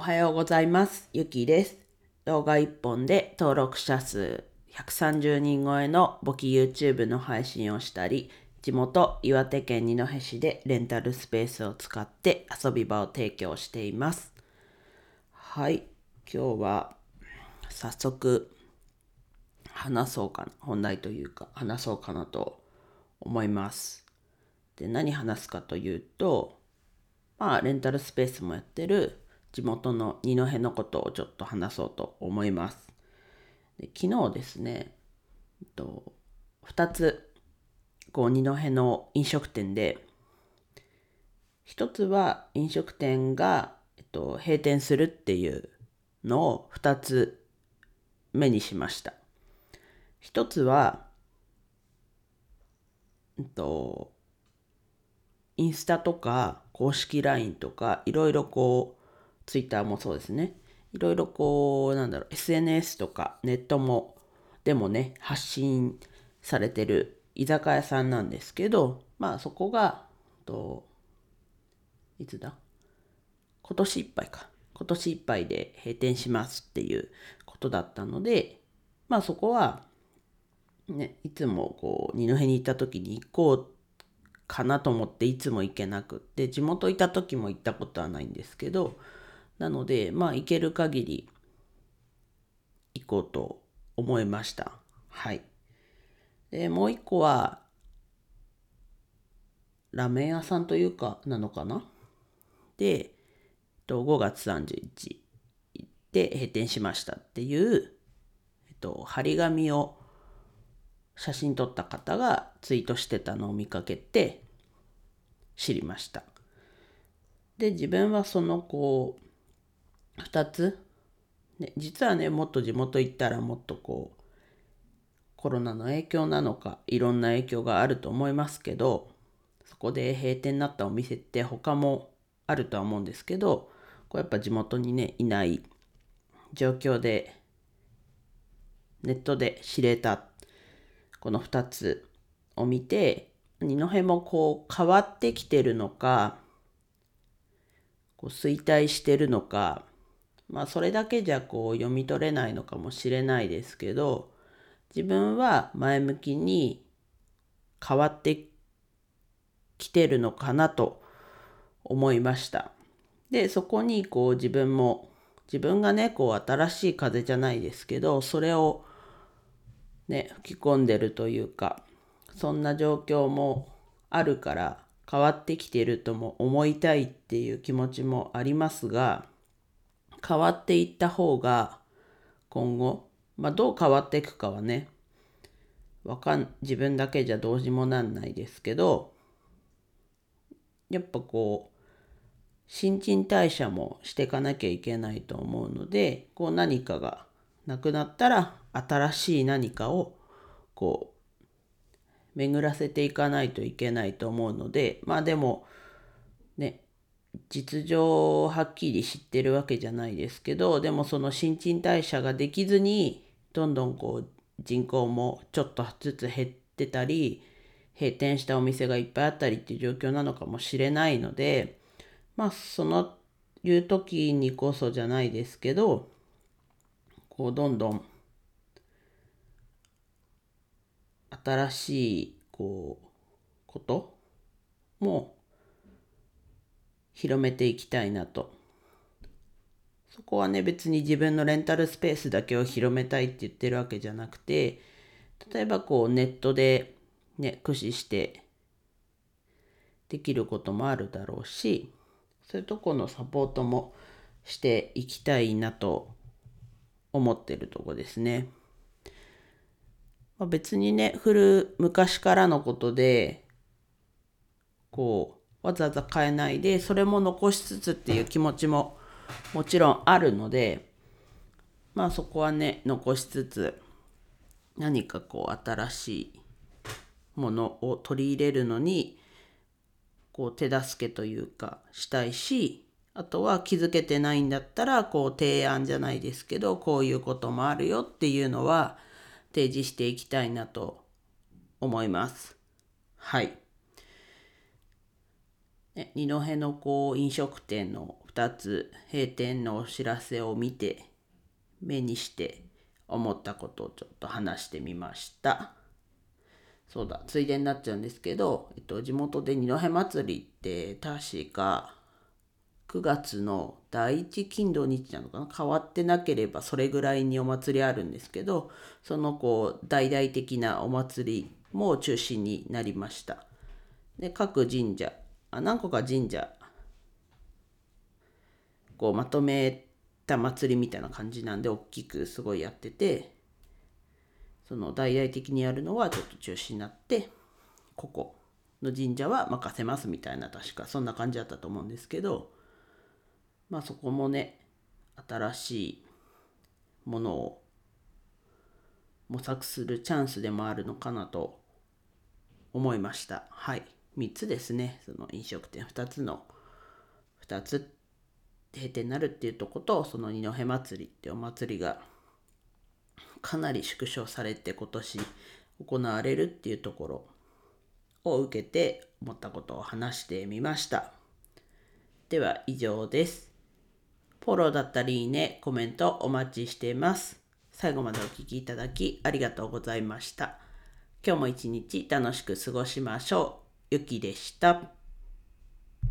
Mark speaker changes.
Speaker 1: おはようございます。ゆきです。動画1本で登録者数130人超えの簿記 YouTube の配信をしたり、地元岩手県二戸市でレンタルスペースを使って遊び場を提供しています。はい、今日は早速話そうかな、本題というか話そうかなと思います。で、何話すかというと、まあ、レンタルスペースもやってる地元の二戸のことをちょっと話そうと思います。で昨日ですね、えっと、2つ、こう、二戸の飲食店で、一つは飲食店が、えっと、閉店するっていうのを2つ目にしました。一つは、えっと、インスタとか公式 LINE とかいろいろこう Twitter もそうですね。いろいろこうなんだろう SNS とかネットもでもね発信されてる居酒屋さんなんですけどまあそこがといつだ？今年いっぱいか。今年いっぱいで閉店しますっていうことだったのでまあそこはねいつもこう二戸に行った時に行こうかなと思っていつも行けなくって地元いた時も行ったことはないんですけどなのでまあ行ける限り行こうと思いました。はい。でもう一個はラーメン屋さんというかなのかな？で5月31日で閉店しましたっていう、えっと、張り紙を写真撮った方がツイートしてたのを見かけて知りました。で自分はそのこう2つ、ね、実はねもっと地元行ったらもっとこうコロナの影響なのかいろんな影響があると思いますけどそこで閉店になったお店って他もあるとは思うんですけどこうやっぱ地元にねいない状況でネットで知れたこの2つを見て二戸もこう変わってきてるのかこう衰退してるのかまあそれだけじゃこう読み取れないのかもしれないですけど自分は前向きに変わってきてるのかなと思いました。でそこにこう自分も自分がねこう新しい風じゃないですけどそれをね、吹き込んでるというかそんな状況もあるから変わってきてるとも思いたいっていう気持ちもありますが変わっていった方が今後、まあ、どう変わっていくかはねわかん自分だけじゃどうしもなんないですけどやっぱこう新陳代謝もしていかなきゃいけないと思うのでこう何かがなくなったら新しい何かをこう巡らせていかないといけないと思うのでまあでもね実情をはっきり知ってるわけじゃないですけどでもその新陳代謝ができずにどんどんこう人口もちょっとずつ減ってたり閉店したお店がいっぱいあったりっていう状況なのかもしれないのでまあそのいう時にこそじゃないですけどこうどんどん新しいこうことも広めていきたいなとそこはね別に自分のレンタルスペースだけを広めたいって言ってるわけじゃなくて例えばこうネットでね駆使してできることもあるだろうしそういうとこのサポートもしていきたいなと思ってるとこですね。まあ、別にね古昔からのことでこうわざわざ変えないでそれも残しつつっていう気持ちももちろんあるのでまあそこはね残しつつ何かこう新しいものを取り入れるのにこう手助けというかしたいしあとは気づけてないんだったらこう提案じゃないですけどこういうこともあるよっていうのは提示していきたいなと思います。はい。ね、二戸のこう飲食店の2つ閉店のお知らせを見て目にして思ったことをちょっと話してみました。そうだついでになっちゃうんですけど、えっと、地元で二戸祭りって確か9月の第一金土日なのかな？変わってなければそれぐらいにお祭りあるんですけどそのこう大々的なお祭りも中止になりました。で各神社あ何個か神社。こうまとめた祭りみたいな感じなんで大きくすごいやっててその大々的にやるのはちょっと中止になってここの神社は任せますみたいな確かそんな感じだったと思うんですけどまあそこもね新しいものを模索するチャンスでもあるのかなと思いました。はい。3つですねその飲食店2つの2つ閉店になるっていうとことその二戸祭りってお祭りがかなり縮小されて今年行われるっていうところを受けて思ったことを話してみましたでは以上ですフォローだったりいいね、コメントお待ちしています。最後までお聴きいただきありがとうございました。今日も一日楽しく過ごしましょう。ゆきでした。